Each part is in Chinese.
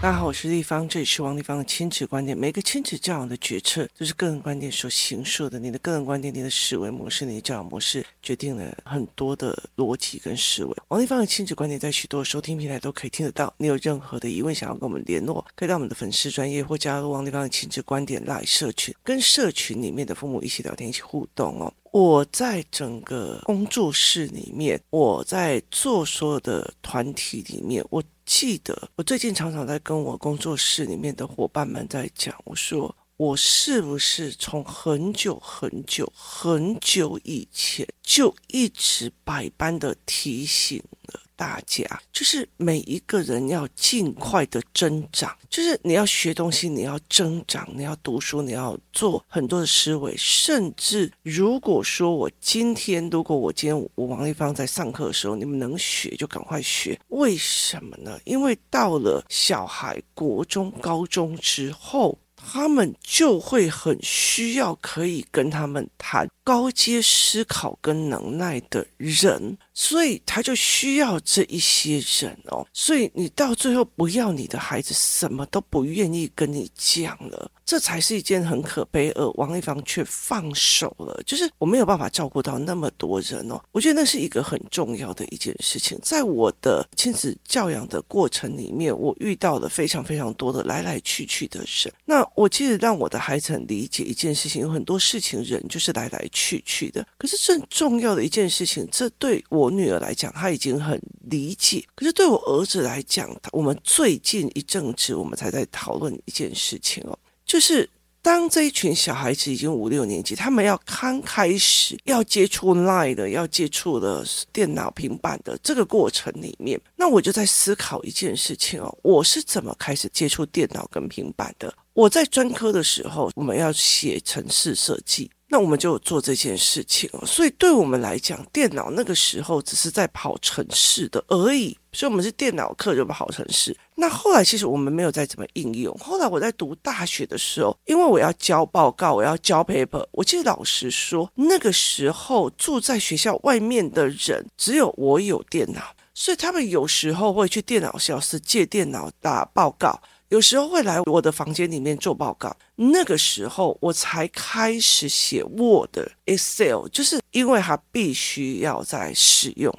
大家好，我是丽芳，这里是王丽芳的亲子观点。每个亲子教养的决策都是个人观点所形塑的。你的个人观点、你的思维模式、你的教养模式，决定了很多的逻辑跟思维。王丽芳的亲子观点在许多收听平台都可以听得到。你有任何的疑问想要跟我们联络，可以到我们的粉丝专业或加入王丽芳的亲子观点来社群，跟社群里面的父母一起聊天、一起互动哦。我在整个工作室里面，我在做所有的团体里面，我。记得我最近常常在跟我工作室里面的伙伴们在讲，我说我是不是从很久很久很久以前就一直百般的提醒了。大家就是每一个人要尽快的增长，就是你要学东西，你要增长，你要读书，你要做很多的思维，甚至如果说我今天，如果我今天我王丽芳在上课的时候，你们能学就赶快学，为什么呢？因为到了小孩国中、高中之后。他们就会很需要可以跟他们谈高阶思考跟能耐的人，所以他就需要这一些人哦。所以你到最后不要你的孩子什么都不愿意跟你讲了。这才是一件很可悲，而王一芳却放手了，就是我没有办法照顾到那么多人哦。我觉得那是一个很重要的一件事情，在我的亲子教养的过程里面，我遇到了非常非常多的来来去去的人。那我其实让我的孩子很理解一件事情，有很多事情人就是来来去去的。可是最重要的一件事情，这对我女儿来讲，她已经很理解。可是对我儿子来讲，我们最近一阵子我们才在讨论一件事情哦。就是当这一群小孩子已经五六年级，他们要刚开始要接触 Line 的，要接触的电脑、平板的这个过程里面，那我就在思考一件事情哦，我是怎么开始接触电脑跟平板的？我在专科的时候，我们要写城市设计。那我们就做这件事情哦，所以对我们来讲，电脑那个时候只是在跑城市的而已，所以我们是电脑课就跑城市。那后来其实我们没有再怎么应用。后来我在读大学的时候，因为我要交报告，我要交 paper，我记得老师说，那个时候住在学校外面的人只有我有电脑，所以他们有时候会去电脑教室借电脑打报告。有时候会来我的房间里面做报告，那个时候我才开始写 Word、Excel，就是因为它必须要在使用。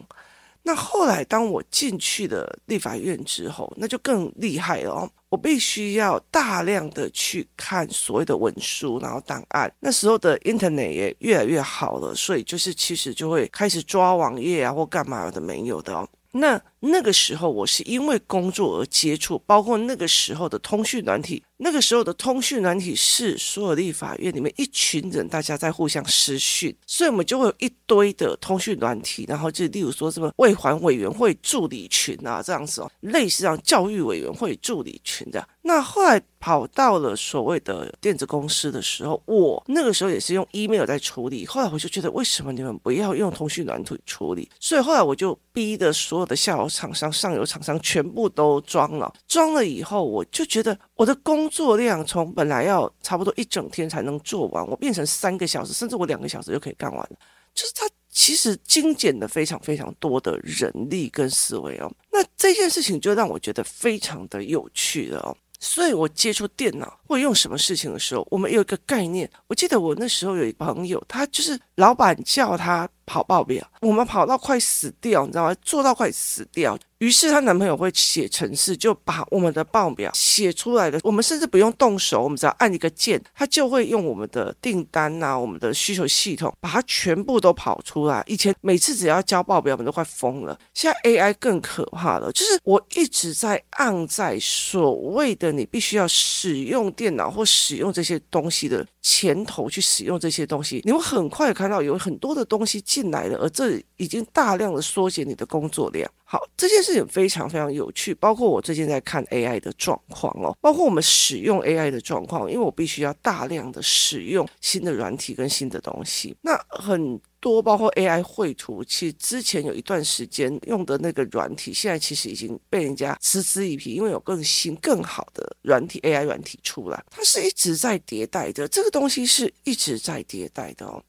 那后来当我进去了立法院之后，那就更厉害了哦，我必须要大量的去看所谓的文书，然后档案。那时候的 Internet 也越来越好了，所以就是其实就会开始抓网页啊或干嘛的没有的哦。那那个时候，我是因为工作而接触，包括那个时候的通讯软体。那个时候的通讯软体是所有立法院里面一群人，大家在互相私讯，所以我们就会有一堆的通讯软体，然后就例如说什么卫环委员会助理群啊，这样子哦，类似这样教育委员会助理群这样。那后来跑到了所谓的电子公司的时候，我那个时候也是用 email 在处理。后来我就觉得，为什么你们不要用通讯软体处理？所以后来我就逼的所有的下游厂商、上游厂商全部都装了。装了以后，我就觉得我的工作量从本来要差不多一整天才能做完，我变成三个小时，甚至我两个小时就可以干完了。就是它其实精简了非常非常多的人力跟思维哦。那这件事情就让我觉得非常的有趣了哦。所以我接触电脑或用什么事情的时候，我们有一个概念。我记得我那时候有一个朋友，他就是老板叫他跑报表，我们跑到快死掉，你知道吗？做到快死掉。于是她男朋友会写程式，就把我们的报表写出来的。我们甚至不用动手，我们只要按一个键，他就会用我们的订单呐、啊，我们的需求系统，把它全部都跑出来。以前每次只要交报表，我们都快疯了。现在 AI 更可怕了，就是我一直在按在所谓的你必须要使用电脑或使用这些东西的前头去使用这些东西，你会很快看到有很多的东西进来了，而这已经大量的缩减你的工作量。好，这件事情非常非常有趣，包括我最近在看 AI 的状况哦，包括我们使用 AI 的状况，因为我必须要大量的使用新的软体跟新的东西。那很多包括 AI 绘图，其实之前有一段时间用的那个软体，现在其实已经被人家嗤之以鼻，因为有更新更好的软体 AI 软体出来，它是一直在迭代的，这个东西是一直在迭代的哦。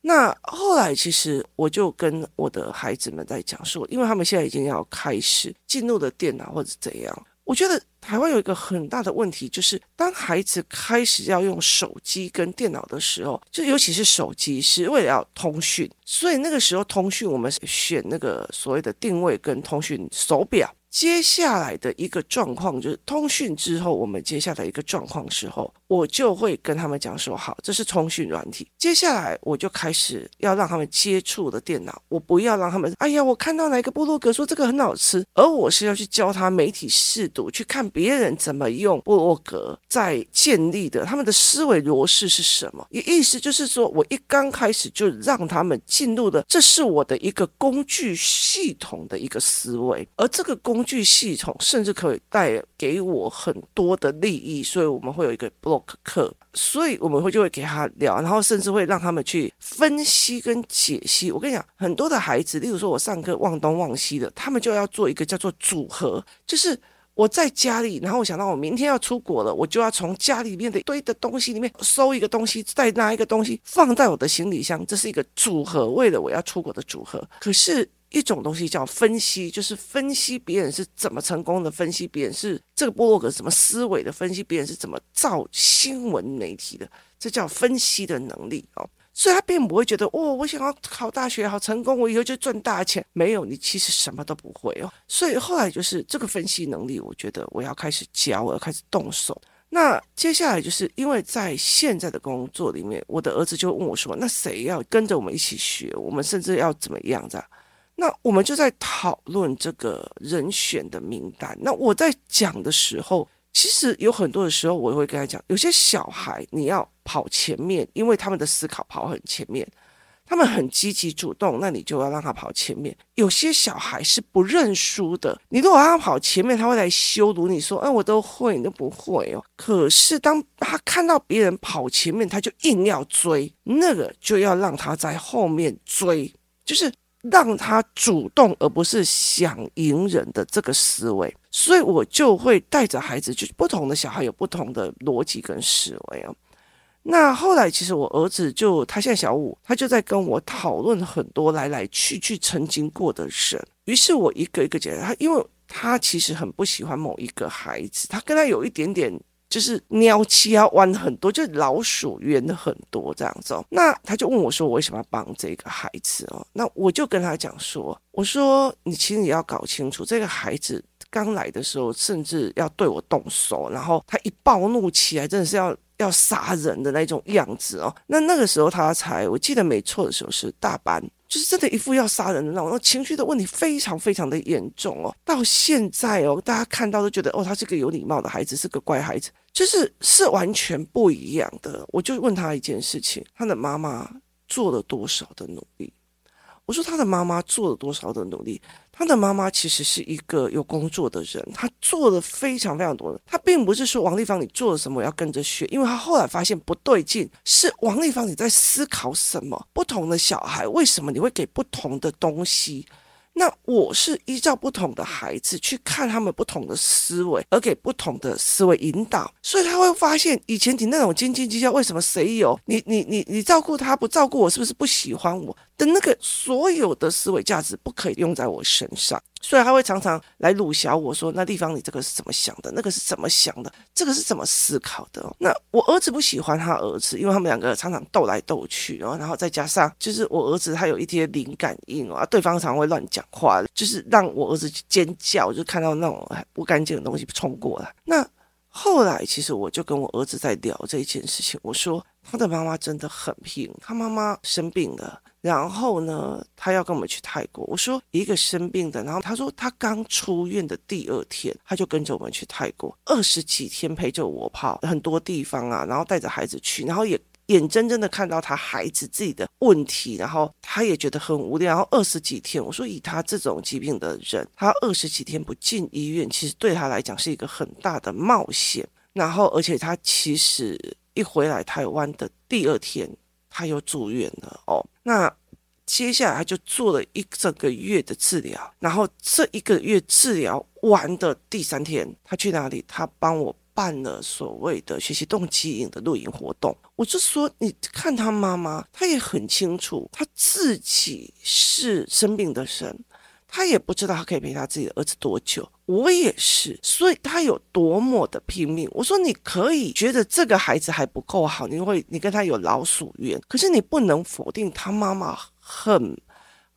那后来其实我就跟我的孩子们在讲说，因为他们现在已经要开始进入了电脑或者怎样，我觉得台湾有一个很大的问题，就是当孩子开始要用手机跟电脑的时候，就尤其是手机是为了要通讯，所以那个时候通讯我们选那个所谓的定位跟通讯手表。接下来的一个状况就是通讯之后，我们接下来一个状况时候，我就会跟他们讲说：好，这是通讯软体。接下来我就开始要让他们接触的电脑，我不要让他们，哎呀，我看到哪一个部落格说这个很好吃，而我是要去教他媒体识读，去看别人怎么用部落格在建立的，他们的思维模式是什么？也意思就是说我一刚开始就让他们进入的，这是我的一个工具系统的一个思维，而这个工。工具系统甚至可以带给我很多的利益，所以我们会有一个 block 课，所以我们会就会给他聊，然后甚至会让他们去分析跟解析。我跟你讲，很多的孩子，例如说我上课忘东忘西的，他们就要做一个叫做组合，就是我在家里，然后我想到我明天要出国了，我就要从家里面的堆的东西里面收一个东西，再拿一个东西放在我的行李箱，这是一个组合，为了我要出国的组合。可是。一种东西叫分析，就是分析别人是怎么成功的，分析别人是这个部落格怎么思维的，分析别人是怎么造新闻媒体的，这叫分析的能力哦。所以他并不会觉得哦，我想要考大学好成功，我以后就赚大钱。没有，你其实什么都不会哦。所以后来就是这个分析能力，我觉得我要开始教，我要开始动手。那接下来就是因为在现在的工作里面，我的儿子就问我说：“那谁要跟着我们一起学？我们甚至要怎么样这样？”那我们就在讨论这个人选的名单。那我在讲的时候，其实有很多的时候，我会跟他讲，有些小孩你要跑前面，因为他们的思考跑很前面，他们很积极主动，那你就要让他跑前面。有些小孩是不认输的，你如果让他跑前面，他会来羞辱你说：“哎，我都会，你都不会哦。”可是当他看到别人跑前面，他就硬要追，那个就要让他在后面追，就是。让他主动，而不是想赢人的这个思维，所以我就会带着孩子，就不同的小孩有不同的逻辑跟思维啊。那后来，其实我儿子就他现在小五，他就在跟我讨论很多来来去去曾经过的人。于是我一个一个解释他，因为他其实很不喜欢某一个孩子，他跟他有一点点。就是鸟栖要弯很多，就老鼠圆的很多这样子哦。那他就问我说：“我为什么要帮这个孩子哦？”那我就跟他讲说：“我说你其实也要搞清楚，这个孩子刚来的时候，甚至要对我动手，然后他一暴怒起来，真的是要要杀人的那种样子哦。那那个时候他才，我记得没错的时候是大班。”就是真的，一副要杀人的那种，情绪的问题非常非常的严重哦。到现在哦，大家看到都觉得哦，他是个有礼貌的孩子，是个乖孩子，就是是完全不一样的。我就问他一件事情：他的妈妈做了多少的努力？我说他的妈妈做了多少的努力？他的妈妈其实是一个有工作的人，他做了非常非常多的。他并不是说王丽芳你做了什么我要跟着学，因为他后来发现不对劲，是王丽芳你在思考什么？不同的小孩为什么你会给不同的东西？那我是依照不同的孩子去看他们不同的思维，而给不同的思维引导，所以他会发现以前你那种斤斤计较，为什么谁有？你你你你照顾他不照顾我，是不是不喜欢我？的那个所有的思维价值不可以用在我身上。所以他会常常来鲁小我说：“那地方你这个是怎么想的？那个是怎么想的？这个是怎么思考的？”那我儿子不喜欢他儿子，因为他们两个常常斗来斗去，然后然后再加上就是我儿子他有一些灵感应啊，对方常常会乱讲话，就是让我儿子尖叫，就看到那种不干净的东西冲过来。那后来其实我就跟我儿子在聊这一件事情，我说他的妈妈真的很拼，他妈妈生病了。然后呢，他要跟我们去泰国。我说一个生病的，然后他说他刚出院的第二天，他就跟着我们去泰国，二十几天陪着我跑很多地方啊，然后带着孩子去，然后也眼睁睁的看到他孩子自己的问题，然后他也觉得很无聊。然后二十几天，我说以他这种疾病的人，他二十几天不进医院，其实对他来讲是一个很大的冒险。然后而且他其实一回来台湾的第二天。他又住院了哦，那接下来他就做了一整个月的治疗，然后这一个月治疗完的第三天，他去哪里？他帮我办了所谓的学习动机营的露营活动。我就说，你看他妈妈，他也很清楚，他自己是生病的神。他也不知道他可以陪他自己的儿子多久，我也是，所以他有多么的拼命。我说，你可以觉得这个孩子还不够好，你会你跟他有老鼠缘，可是你不能否定他妈妈很。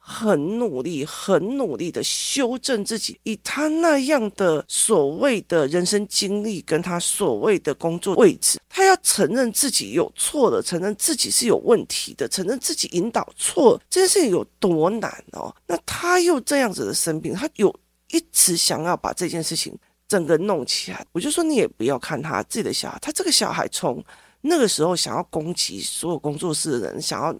很努力，很努力的修正自己，以他那样的所谓的人生经历，跟他所谓的工作位置，他要承认自己有错了，承认自己是有问题的，承认自己引导错，这件事情有多难哦？那他又这样子的生病，他有一直想要把这件事情整个弄起来，我就说你也不要看他自己的小孩，他这个小孩从那个时候想要攻击所有工作室的人，想要。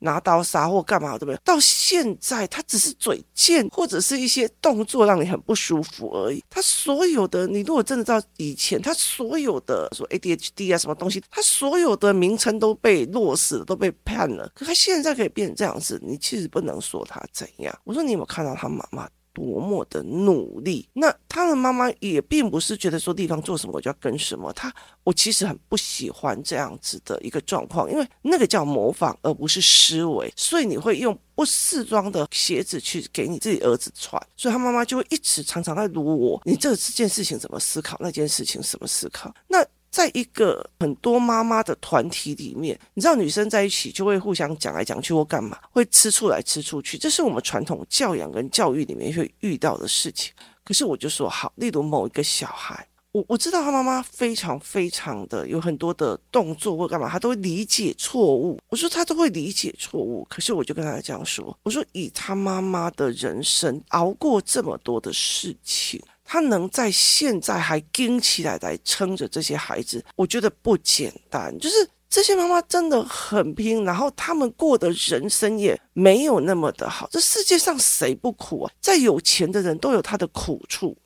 拿刀杀或干嘛，对不对？到现在，他只是嘴贱，或者是一些动作让你很不舒服而已。他所有的，你如果真的知道以前，他所有的说 ADHD 啊什么东西，他所有的名称都被落实了，都被判了。可他现在可以变成这样子，你其实不能说他怎样。我说你有没有看到他妈妈？多么的努力，那他的妈妈也并不是觉得说地方做什么我就要跟什么，他我其实很不喜欢这样子的一个状况，因为那个叫模仿而不是思维，所以你会用不适装的鞋子去给你自己儿子穿，所以他妈妈就会一直常常在卢我，你这件事情怎么思考，那件事情怎么思考，那。在一个很多妈妈的团体里面，你知道女生在一起就会互相讲来讲去或干嘛，会吃醋来吃醋去，这是我们传统教养跟教育里面会遇到的事情。可是我就说好，例如某一个小孩，我我知道他妈妈非常非常的有很多的动作或干嘛，他都会理解错误。我说他都会理解错误，可是我就跟他这样说，我说以他妈妈的人生熬过这么多的事情。他能在现在还撑起来来撑着这些孩子，我觉得不简单。就是这些妈妈真的很拼，然后他们过的人生也没有那么的好。这世界上谁不苦啊？再有钱的人都有他的苦处。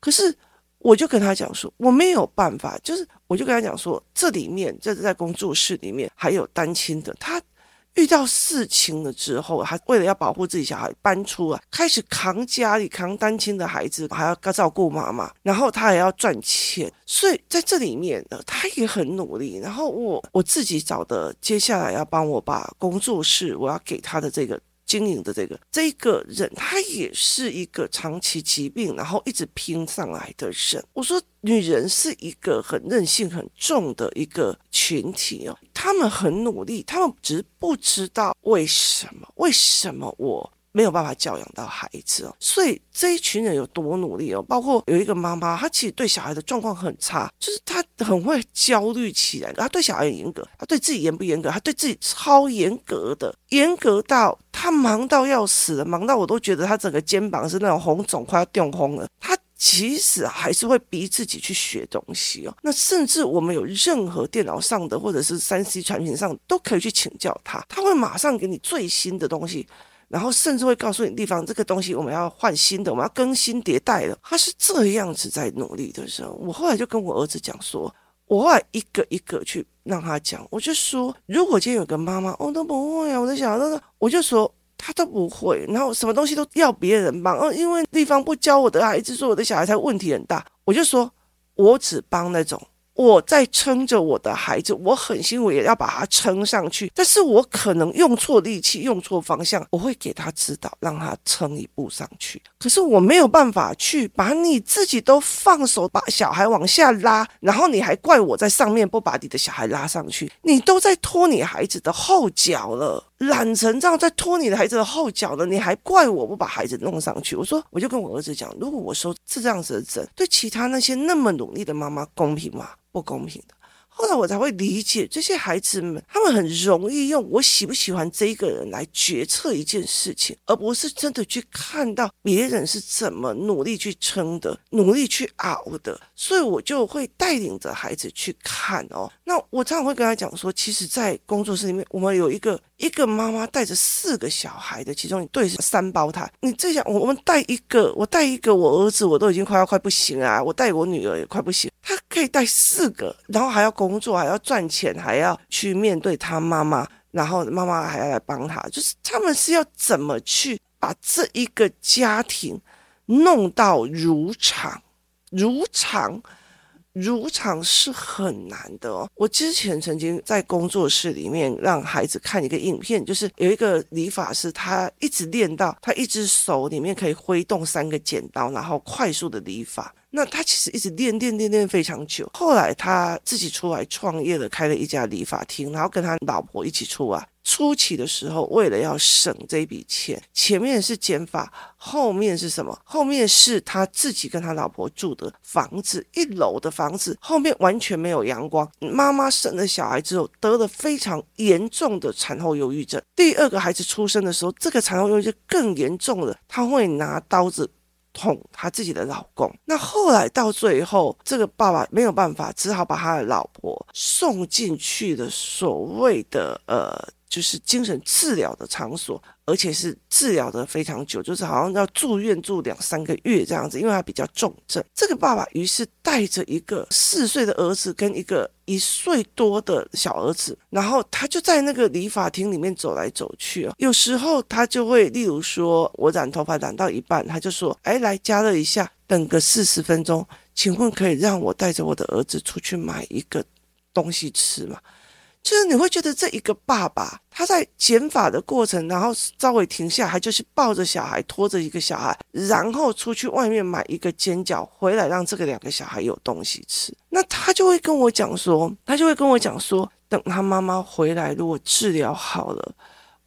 可是我就跟他讲说，我没有办法。就是我就跟他讲说，这里面这是在工作室里面还有单亲的他。遇到事情了之后，还为了要保护自己小孩，搬出来开始扛家里扛单亲的孩子，还要照顾妈妈，然后他还要赚钱，所以在这里面呢，他也很努力。然后我我自己找的，接下来要帮我把工作室，我要给他的这个。经营的这个这个人，他也是一个长期疾病，然后一直拼上来的人。我说，女人是一个很韧性很重的一个群体哦，他们很努力，他们只是不知道为什么，为什么我。没有办法教养到孩子哦，所以这一群人有多努力哦，包括有一个妈妈，她其实对小孩的状况很差，就是她很会焦虑起来，她对小孩很严格，她对自己严不严格？她对自己超严格的，严格到她忙到要死了，忙到我都觉得她整个肩膀是那种红肿，快要掉红了。她其实还是会逼自己去学东西哦。那甚至我们有任何电脑上的或者是三 C 产品上都可以去请教他，他会马上给你最新的东西。然后甚至会告诉你地方，这个东西我们要换新的，我们要更新迭代了。他是这样子在努力的时候，我后来就跟我儿子讲说，我后来一个一个去让他讲，我就说，如果今天有个妈妈，我、哦、都不会啊，我在想，那个我就说他都不会，然后什么东西都要别人帮，哦，因为地方不教我的孩子，说我的小孩才问题很大，我就说我只帮那种。我在撑着我的孩子，我很辛苦，也要把他撑上去。但是我可能用错力气，用错方向，我会给他指导，让他撑一步上去。可是我没有办法去把你自己都放手，把小孩往下拉，然后你还怪我在上面不把你的小孩拉上去。你都在拖你孩子的后脚了，懒成这样在拖你的孩子的后脚了，你还怪我不把孩子弄上去？我说，我就跟我儿子讲，如果我说是这样子的整，对其他那些那么努力的妈妈公平吗？不公平的。后来我才会理解这些孩子们，他们很容易用我喜不喜欢这一个人来决策一件事情，而不是真的去看到别人是怎么努力去撑的，努力去熬的。所以我就会带领着孩子去看哦。那我常常会跟他讲说，其实，在工作室里面，我们有一个一个妈妈带着四个小孩的，其中一对三胞胎。你这样，我们带一个，我带一个，我儿子我都已经快要快不行啊，我带我女儿也快不行，他可以带四个，然后还要工作，还要赚钱，还要去面对他妈妈，然后妈妈还要来帮他，就是他们是要怎么去把这一个家庭弄到如常，如常。如常是很难的哦。我之前曾经在工作室里面让孩子看一个影片，就是有一个理发师，他一直练到他一只手里面可以挥动三个剪刀，然后快速的理发。那他其实一直练练练练非常久，后来他自己出来创业了，开了一家理发厅，然后跟他老婆一起出来。初期的时候，为了要省这笔钱，前面是剪发，后面是什么？后面是他自己跟他老婆住的房子，一楼的房子，后面完全没有阳光。妈妈生了小孩之后，得了非常严重的产后忧郁症。第二个孩子出生的时候，这个产后忧郁症更严重了，他会拿刀子。捅他自己的老公，那后来到最后，这个爸爸没有办法，只好把他的老婆送进去的所谓的呃。就是精神治疗的场所，而且是治疗的非常久，就是好像要住院住两三个月这样子，因为他比较重症。这个爸爸于是带着一个四岁的儿子跟一个一岁多的小儿子，然后他就在那个理发厅里面走来走去哦。有时候他就会，例如说我染头发染到一半，他就说：“哎，来加热一下，等个四十分钟，请问可以让我带着我的儿子出去买一个东西吃吗？”就是你会觉得这一个爸爸他在减法的过程，然后稍微停下来，就是抱着小孩，拖着一个小孩，然后出去外面买一个煎饺回来，让这个两个小孩有东西吃。那他就会跟我讲说，他就会跟我讲说，等他妈妈回来，如果治疗好了。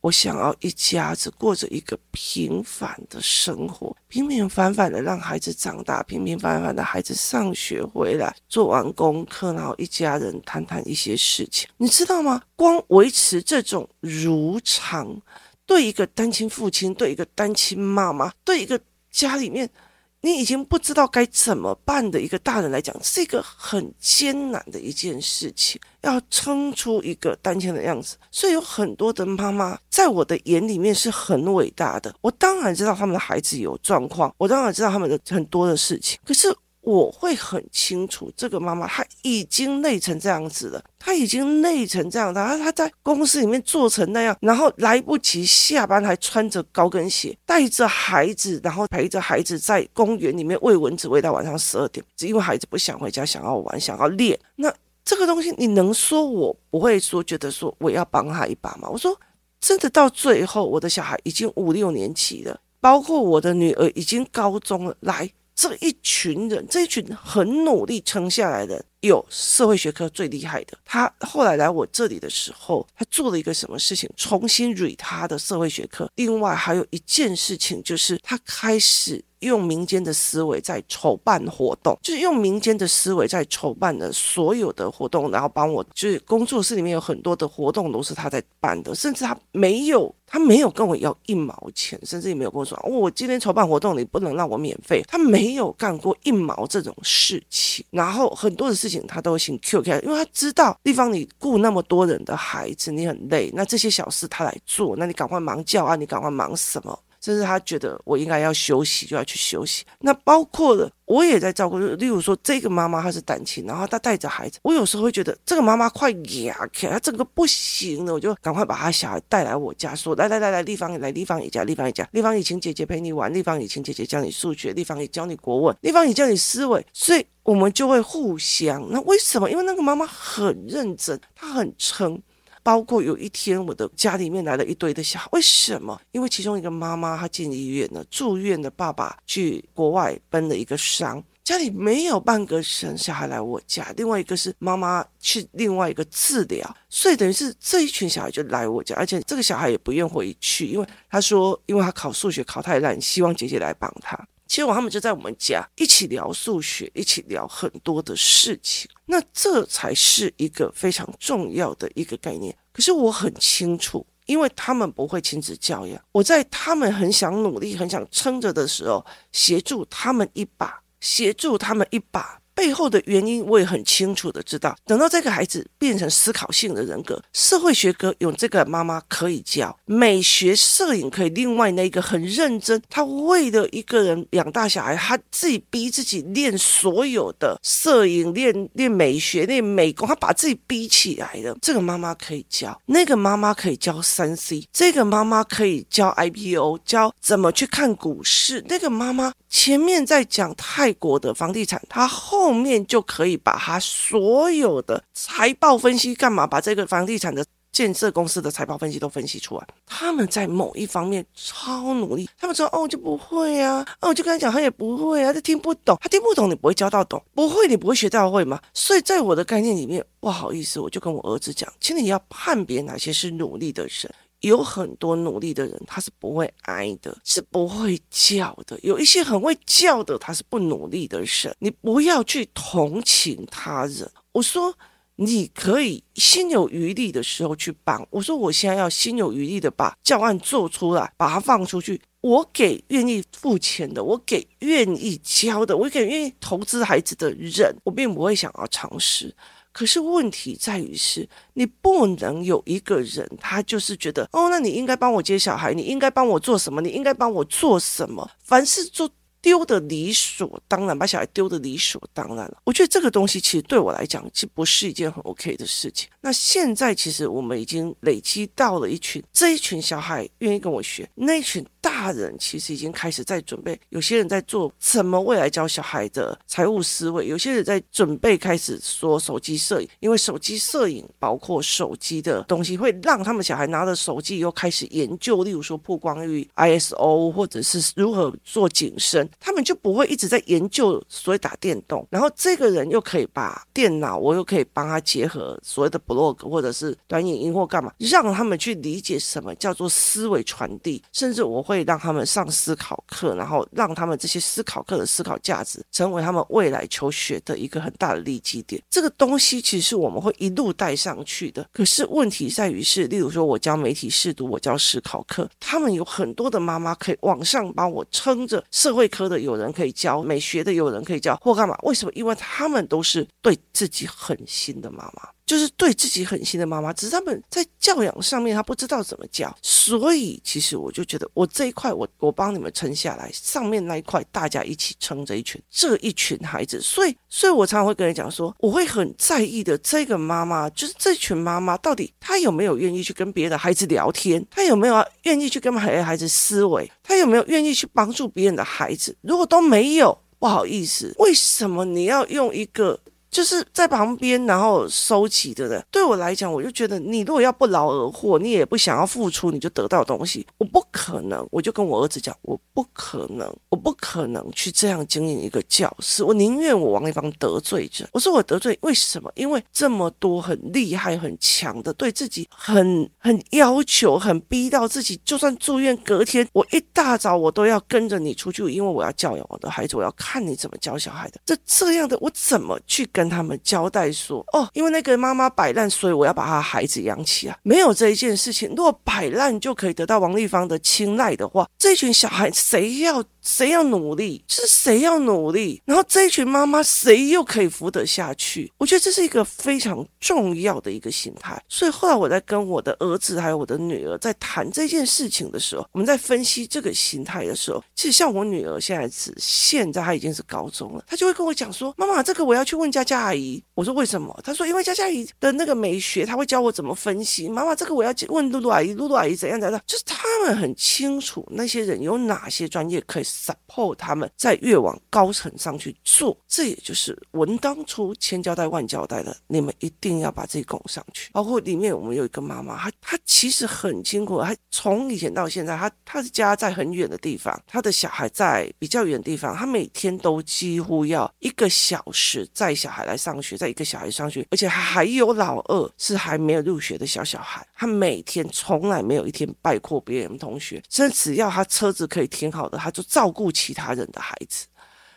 我想要一家子过着一个平凡的生活，平平凡凡的让孩子长大，平平凡凡的孩子上学回来，做完功课，然后一家人谈谈一些事情，你知道吗？光维持这种如常，对一个单亲父亲，对一个单亲妈妈，对一个家里面。你已经不知道该怎么办的一个大人来讲，是一个很艰难的一件事情，要撑出一个单亲的样子。所以有很多的妈妈在我的眼里面是很伟大的。我当然知道他们的孩子有状况，我当然知道他们的很多的事情，可是。我会很清楚，这个妈妈她已经累成这样子了，她已经累成这样，她她在公司里面做成那样，然后来不及下班，还穿着高跟鞋，带着孩子，然后陪着孩子在公园里面喂蚊子，喂到晚上十二点，只因为孩子不想回家，想要玩，想要练。那这个东西，你能说我不会说觉得说我要帮他一把吗？我说真的，到最后，我的小孩已经五六年级了，包括我的女儿已经高中了，来。这一群人，这一群很努力撑下来的，有社会学科最厉害的。他后来来我这里的时候，他做了一个什么事情？重新捋他的社会学科。另外还有一件事情，就是他开始。用民间的思维在筹办活动，就是用民间的思维在筹办的所有的活动，然后帮我，就是工作室里面有很多的活动都是他在办的，甚至他没有，他没有跟我要一毛钱，甚至也没有跟我说，哦，我今天筹办活动，你不能让我免费，他没有干过一毛这种事情，然后很多的事情他都请 Q K，因为他知道地方你雇那么多人的孩子，你很累，那这些小事他来做，那你赶快忙叫啊，你赶快忙什么？甚至他觉得我应该要休息，就要去休息。那包括了，我也在照顾。例如说，这个妈妈她是单亲，然后她带着孩子。我有时候会觉得这个妈妈快哑开，她整个不行了，我就赶快把她小孩带来我家，说：来来来来，丽芳来丽芳姨家，丽芳姨家，丽芳姨请姐姐陪你玩，丽芳姨请姐姐教你数学，丽芳姨教你国文，丽芳姨教你思维。所以我们就会互相。那为什么？因为那个妈妈很认真，她很撑。包括有一天，我的家里面来了一堆的小孩，为什么？因为其中一个妈妈她进医院了，住院的爸爸去国外奔了一个伤，家里没有半个生小孩来我家。另外一个是妈妈去另外一个治疗，所以等于是这一群小孩就来我家，而且这个小孩也不愿回去，因为他说，因为他考数学考太烂，希望姐姐来帮他。结果他们就在我们家一起聊数学，一起聊很多的事情。那这才是一个非常重要的一个概念。可是我很清楚，因为他们不会亲子教养，我在他们很想努力、很想撑着的时候，协助他们一把，协助他们一把。背后的原因我也很清楚的知道。等到这个孩子变成思考性的人格，社会学科有这个妈妈可以教，美学摄影可以另外那个很认真，他为了一个人养大小孩，他自己逼自己练所有的摄影，练练美学，练美工，他把自己逼起来的。这个妈妈可以教，那个妈妈可以教三 C，这个妈妈可以教 IPO，教怎么去看股市。那个妈妈前面在讲泰国的房地产，她后。后面就可以把他所有的财报分析干嘛，把这个房地产的。建设公司的财报分析都分析出来，他们在某一方面超努力。他们说：“哦，就不会啊，哦，我就跟他讲，他也不会啊，他听不懂，他听不懂，你不会教到懂，不会你不会学到会吗？”所以在我的概念里面，不好意思，我就跟我儿子讲，请你要判别哪些是努力的人。有很多努力的人，他是不会挨的，是不会叫的。有一些很会叫的，他是不努力的人，你不要去同情他人。我说。你可以心有余力的时候去帮我说，我现在要心有余力的把教案做出来，把它放出去。我给愿意付钱的，我给愿意教的，我给愿意投资孩子的人，我并不会想要尝试。可是问题在于是，你不能有一个人，他就是觉得，哦，那你应该帮我接小孩，你应该帮我做什么，你应该帮我做什么，凡事做。丢的理所当然，把小孩丢的理所当然了。我觉得这个东西其实对我来讲，其实不是一件很 OK 的事情。那现在其实我们已经累积到了一群，这一群小孩愿意跟我学，那一群大人其实已经开始在准备。有些人在做什么未来教小孩的财务思维，有些人在准备开始说手机摄影，因为手机摄影包括手机的东西，会让他们小孩拿着手机又开始研究，例如说曝光率、ISO，或者是如何做景深。他们就不会一直在研究所谓打电动，然后这个人又可以把电脑，我又可以帮他结合所谓的 blog 或者是短影音或干嘛，让他们去理解什么叫做思维传递，甚至我会让他们上思考课，然后让他们这些思考课的思考价值成为他们未来求学的一个很大的利基点。这个东西其实我们会一路带上去的，可是问题在于是，例如说我教媒体试读，我教思考课，他们有很多的妈妈可以往上帮我撑着社会科。的有人可以教美学的，有人可以教或干嘛？为什么？因为他们都是对自己狠心的妈妈。就是对自己狠心的妈妈，只是他们在教养上面，他不知道怎么教，所以其实我就觉得，我这一块我我帮你们撑下来，上面那一块大家一起撑着一群这一群孩子，所以，所以我常常会跟人讲说，我会很在意的这个妈妈，就是这群妈妈到底她有没有愿意去跟别的孩子聊天，她有没有愿意去跟别的孩子思维，她有没有愿意去帮助别人的孩子，如果都没有，不好意思，为什么你要用一个？就是在旁边，然后收起的人。对我来讲，我就觉得你如果要不劳而获，你也不想要付出，你就得到东西。我不可能，我就跟我儿子讲，我不可能，我不可能去这样经营一个教室。我宁愿我王一芳得罪人。我说我得罪，为什么？因为这么多很厉害、很强的，对自己很很要求、很逼到自己，就算住院，隔天我一大早我都要跟着你出去，因为我要教养我的孩子，我要看你怎么教小孩的。这这样的，我怎么去跟？跟他们交代说：“哦，因为那个妈妈摆烂，所以我要把他孩子养起啊。没有这一件事情，如果摆烂就可以得到王丽芳的青睐的话，这群小孩谁要？”谁要努力？是谁要努力？然后这一群妈妈谁又可以扶得下去？我觉得这是一个非常重要的一个心态。所以后来我在跟我的儿子还有我的女儿在谈这件事情的时候，我们在分析这个心态的时候，其实像我女儿现在是现在她已经是高中了，她就会跟我讲说：“妈妈，这个我要去问佳佳阿姨。”我说：“为什么？”他说：“因为佳佳姨的那个美学，她会教我怎么分析。”妈妈，这个我要问露露阿姨，露露阿姨怎样怎样，就是他们很清楚那些人有哪些专业可以。support 他们在越往高层上去做，这也就是我们当初千交代万交代的，你们一定要把自己拱上去。包括里面我们有一个妈妈，她她其实很辛苦，她从以前到现在，她她的家在很远的地方，她的小孩在比较远的地方，她每天都几乎要一个小时载小孩来上学，在一个小孩上学，而且还有老二是还没有入学的小小孩，他每天从来没有一天拜过别人同学，甚至只要他车子可以停好的，他就照顾。其他人的孩子，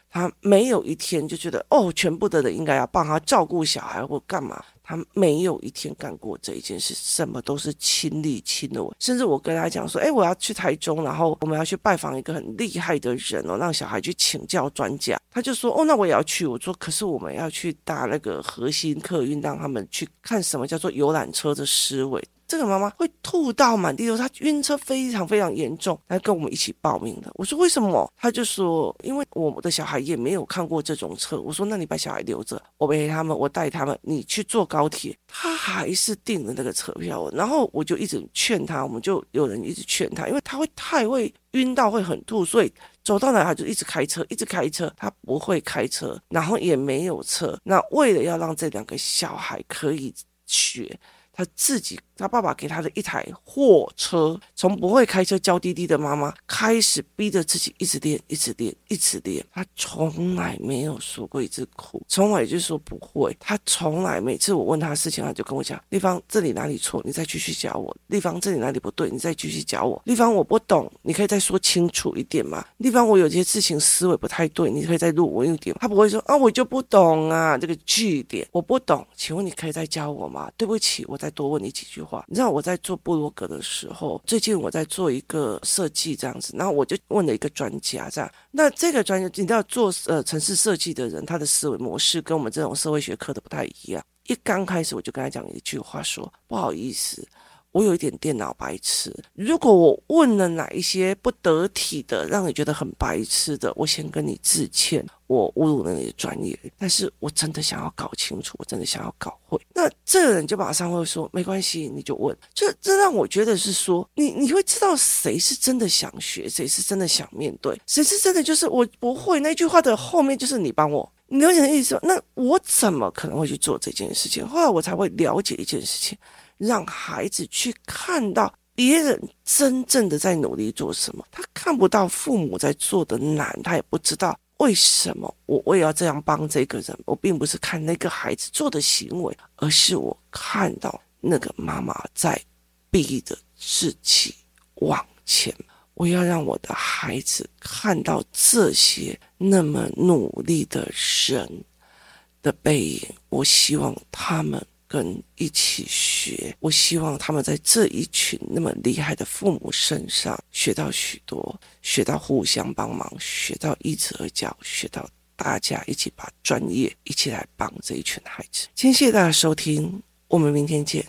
他没有一天就觉得哦，全部的人应该要帮他照顾小孩或干嘛。他没有一天干过这一件事，什么都是亲力亲为。甚至我跟他讲说，哎，我要去台中，然后我们要去拜访一个很厉害的人哦，让小孩去请教专家。他就说，哦，那我也要去。我说，可是我们要去搭那个核心客运，让他们去看什么叫做游览车的思维。这个妈妈会吐到满地都是，她晕车非常非常严重，来跟我们一起报名的。我说为什么？她就说因为我们的小孩也没有看过这种车。我说那你把小孩留着，我陪他们，我带他们，你去坐高铁。她还是订了那个车票，然后我就一直劝她，我们就有人一直劝她，因为她会太会晕到会很吐，所以。走到哪他就一直开车，一直开车，他不会开车，然后也没有车。那为了要让这两个小孩可以学，他自己。他爸爸给他的一台货车，从不会开车娇滴滴的妈妈开始逼着自己一直练，一直练，一直练。他从来没有说过一次苦，从来就说不会。他从来每次我问他事情，他就跟我讲：丽芳，这里哪里错？你再继续教我。丽芳，这里哪里不对？你再继续教我。丽芳，我不懂，你可以再说清楚一点吗？丽芳，我有些事情思维不太对，你可以再录我一点。他不会说啊，我就不懂啊，这个句点我不懂，请问你可以再教我吗？对不起，我再多问你几句。你知道我在做部落格的时候，最近我在做一个设计这样子，然后我就问了一个专家这样。那这个专家，你知道做呃城市设计的人，他的思维模式跟我们这种社会学科的不太一样。一刚开始我就跟他讲一句话说，不好意思。我有一点电脑白痴。如果我问了哪一些不得体的，让你觉得很白痴的，我先跟你致歉，我侮辱了你的专业。但是我真的想要搞清楚，我真的想要搞会。那这个人就马上会说，没关系，你就问。这这让我觉得是说，你你会知道谁是真的想学，谁是真的想面对，谁是真的就是我不会那句话的后面就是你帮我。你了解的意思？那我怎么可能会去做这件事情？后来我才会了解一件事情。让孩子去看到别人真正的在努力做什么，他看不到父母在做的难，他也不知道为什么我我也要这样帮这个人。我并不是看那个孩子做的行为，而是我看到那个妈妈在逼着自己往前。我要让我的孩子看到这些那么努力的人的背影。我希望他们。跟一起学，我希望他们在这一群那么厉害的父母身上学到许多，学到互相帮忙，学到一直而教，学到大家一起把专业一起来帮这一群孩子。今天谢谢大家收听，我们明天见。